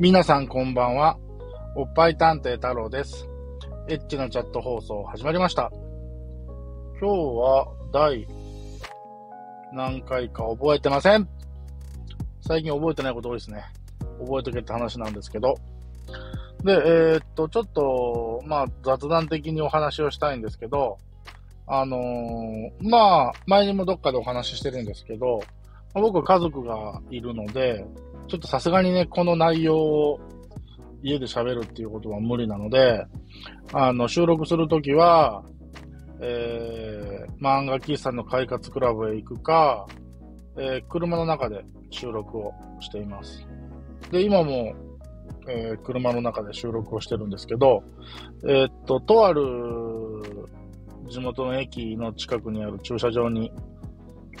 皆さんこんばんは。おっぱい探偵太郎です。エッチなチャット放送始まりました。今日は第何回か覚えてません。最近覚えてないこと多いですね。覚えとけって話なんですけど。で、えーっと、ちょっと、まあ、雑談的にお話をしたいんですけど、あのーまあ、前にもどっかでお話ししてるんですけど、僕は家族がいるので、ちょっとさすがにね、この内容を家で喋るっていうことは無理なので、あの、収録するときは、えー、漫画喫茶の快活クラブへ行くか、えー車の中で収録をしています。で、今も、えー車の中で収録をしてるんですけど、えーっと、とある地元の駅の近くにある駐車場に、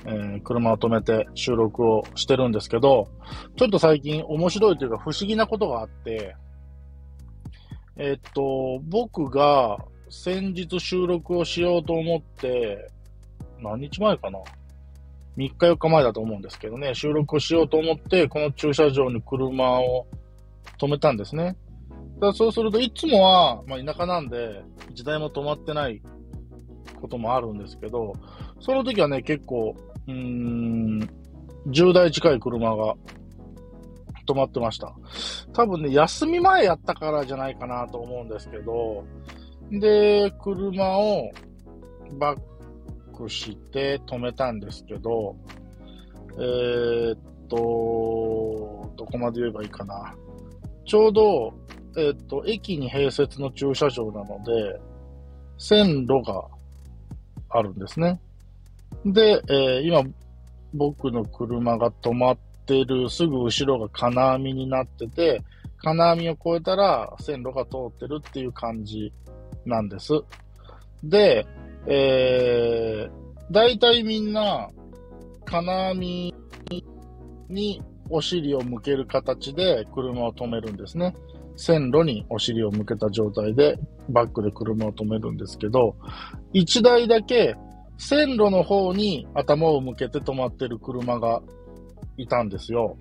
えー車を止めて収録をしてるんですけど、ちょっと最近面白いというか不思議なことがあって、えーっと、僕が先日収録をしようと思って、何日前かな ?3 日4日前だと思うんですけどね、収録をしようと思って、この駐車場に車を止めたんですね。だそうすると、いつもは、まあ、田舎なんで、一台も止まってないこともあるんですけど、その時はね、結構、うーん、10台近い車が止まってました。多分ね、休み前やったからじゃないかなと思うんですけど、で、車をバックして止めたんですけど、えーっと、どこまで言えばいいかな。ちょうど、えーっと、駅に併設の駐車場なので、線路があるんですね。で、えー今、僕の車が止まってるすぐ後ろが金網になってて、金網を越えたら線路が通ってるっていう感じなんです。で、えー、大体みんな、金網にお尻を向ける形で車を止めるんですね。線路にお尻を向けた状態でバックで車を止めるんですけど、一台だけ線路の方に頭を向けて止まってる車がいたんですよ。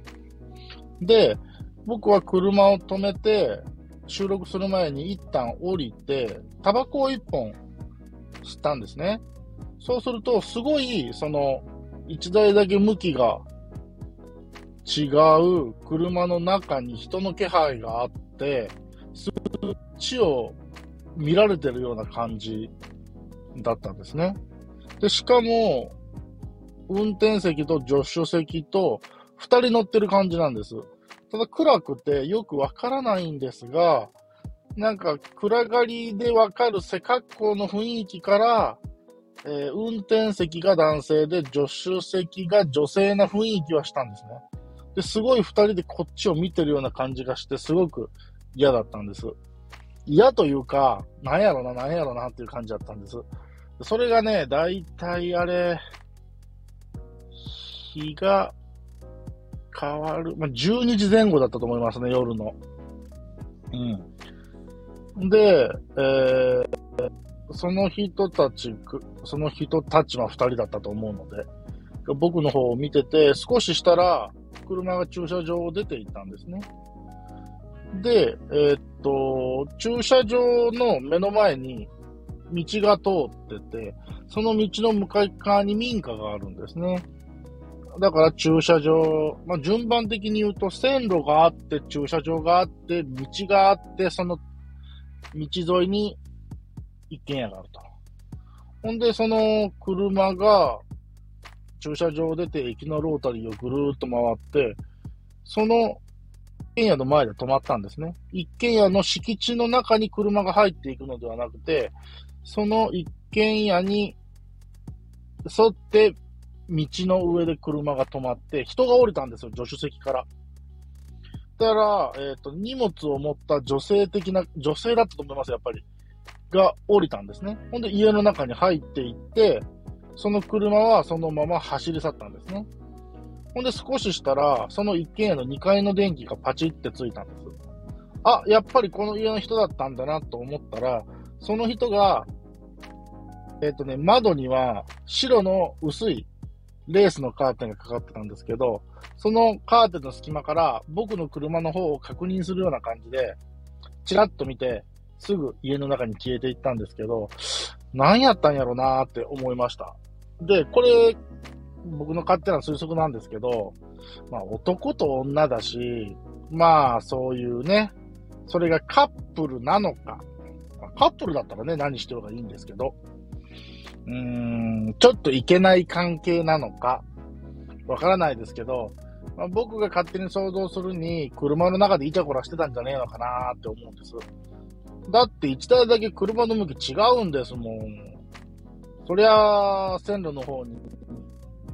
で、僕は車を止めて、収録する前に一旦降りて、タバコを一本吸ったんですね。そうすると、すごい、その、一台だけ向きが違う車の中に人の気配があって、そっちを見られてるような感じだったんですね。で、しかも、運転席と助手席と二人乗ってる感じなんです。ただ暗くてよくわからないんですが、なんか暗がりでわかる背格好の雰囲気から、えー運転席が男性で助手席が女性な雰囲気はしたんですね。で、すごい二人でこっちを見てるような感じがして、すごく嫌だったんです。嫌というか、なんやろな、なんやろなっていう感じだったんです。それがね、だいたいあれ、日が変わる、まあ、12時前後だったと思いますね、夜の。うん。で、えーその人たち、くその人たちは2人だったと思うので、僕の方を見てて、少ししたら、車が駐車場を出ていったんですね。で、えーっと、駐車場の目の前に道が通ってて、その道の向かい側に民家があるんですね。だから駐車場、まあ、順番的に言うと線路があって、駐車場があって、道があって、その道沿いに一軒家があると。ほんで、その車が駐車場を出て駅のロータリーをぐるーっと回って、その一軒家の前で止まったんですね。一軒家の敷地の中に車が入っていくのではなくて、その一軒家に沿って道の上で車が止まって、人が降りたんですよ、助手席から。だから、えっ、と、荷物を持った女性的な、女性だったと思います、やっぱり。が降りたんですね。ほんで家の中に入っていって、その車はそのまま走り去ったんですね。ほんで少ししたら、その一軒家の2階の電気がパチってついたんです。あ、やっぱりこの家の人だったんだなと思ったら、その人が、えっ、とね、窓には白の薄いレースのカーテンがかかってたんですけど、そのカーテンの隙間から僕の車の方を確認するような感じで、チラッと見て、すぐ家の中に消えていったんですけど、何やったんやろなーって思いました。で、これ、僕の勝手な推測なんですけど、まあ男と女だし、まあそういうね、それがカップルなのか、カップルだったらね、何してるかいいんですけど、うーん、ちょっといけない関係なのか、わからないですけど、まあ、僕が勝手に想像するに、車の中でイチャコラしてたんじゃねえのかなって思うんです。だって1台だけ車の向き違うんですもん。そりゃ、線路の方に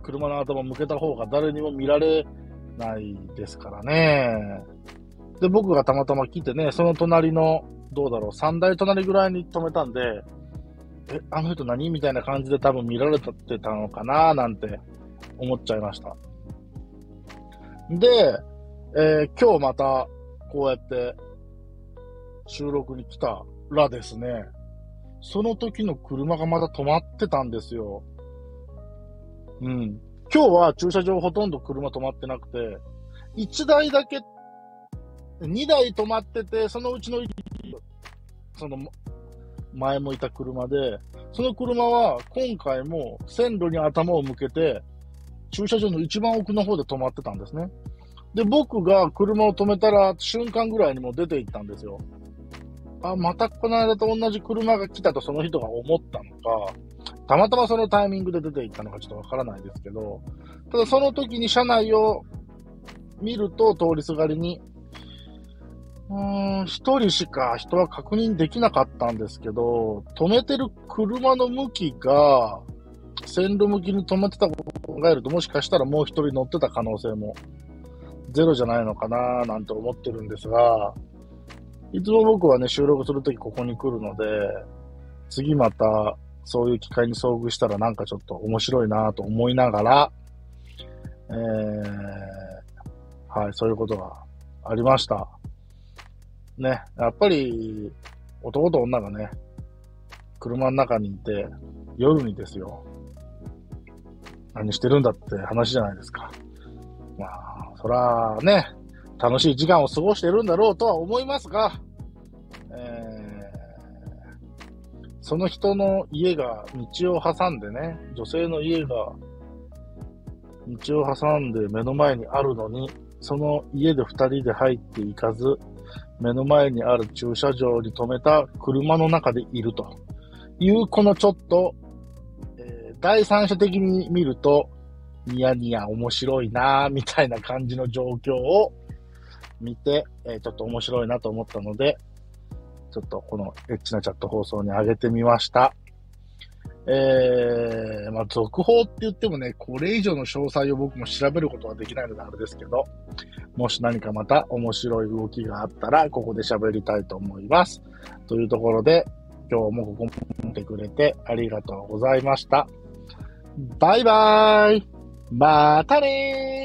車の頭向けた方が誰にも見られないですからね。で、僕がたまたま来てね、その隣の、どうだろう、3台隣ぐらいに止めたんで、え、あの人何？みたいな感じで多分見られてたのかななんて思っちゃいました。で、えー、今日またこうやって収録に来たらですね、その時の車がまた止まってたんですよ。うん。今日は駐車場ほとんど車止まってなくて、1台だけ、2台止まってて、そのうちのその、前向いた車で、その車は今回も線路に頭を向けて、駐車場の一番奥の方で止まってたんですね。で、僕が車を止めたら瞬間ぐらいにも出て行ったんですよ。あ、またこの間と同じ車が来たとその人が思ったのか、たまたまそのタイミングで出て行ったのかちょっとわからないですけど、ただその時に車内を見ると通りすがりに、うーん、一人しか人は確認できなかったんですけど、止めてる車の向きが、線路向きに止めてたことを考えると、もしかしたらもう一人乗ってた可能性もゼロじゃないのかななんて思ってるんですが、いつも僕はね、収録するときここに来るので、次またそういう機会に遭遇したらなんかちょっと面白いなと思いながら、えー、はい、そういうことがありました。ね、やっぱり男と女がね、車の中にいて、夜にですよ、何してるんだって話じゃないですか。まあ、そらね、楽しい時間を過ごしてるんだろうとは思いますが、え、その人の家が道を挟んでね、女性の家が道を挟んで目の前にあるのに、その家で二人で入っていかず、目の前にある駐車場に止めた車の中でいるという、このちょっと、えー、第三者的に見ると、ニヤニヤ面白いなみたいな感じの状況を見て、えー、ちょっと面白いなと思ったので、ちょっとこのエッチなチャット放送に上げてみました。えー、まあ、続報って言ってもね、これ以上の詳細を僕も調べることはできないのであれですけど、もし何かまた面白い動きがあったら、ここで喋りたいと思います。というところで、今日もここ見てくれてありがとうございました。バイバーイまたねー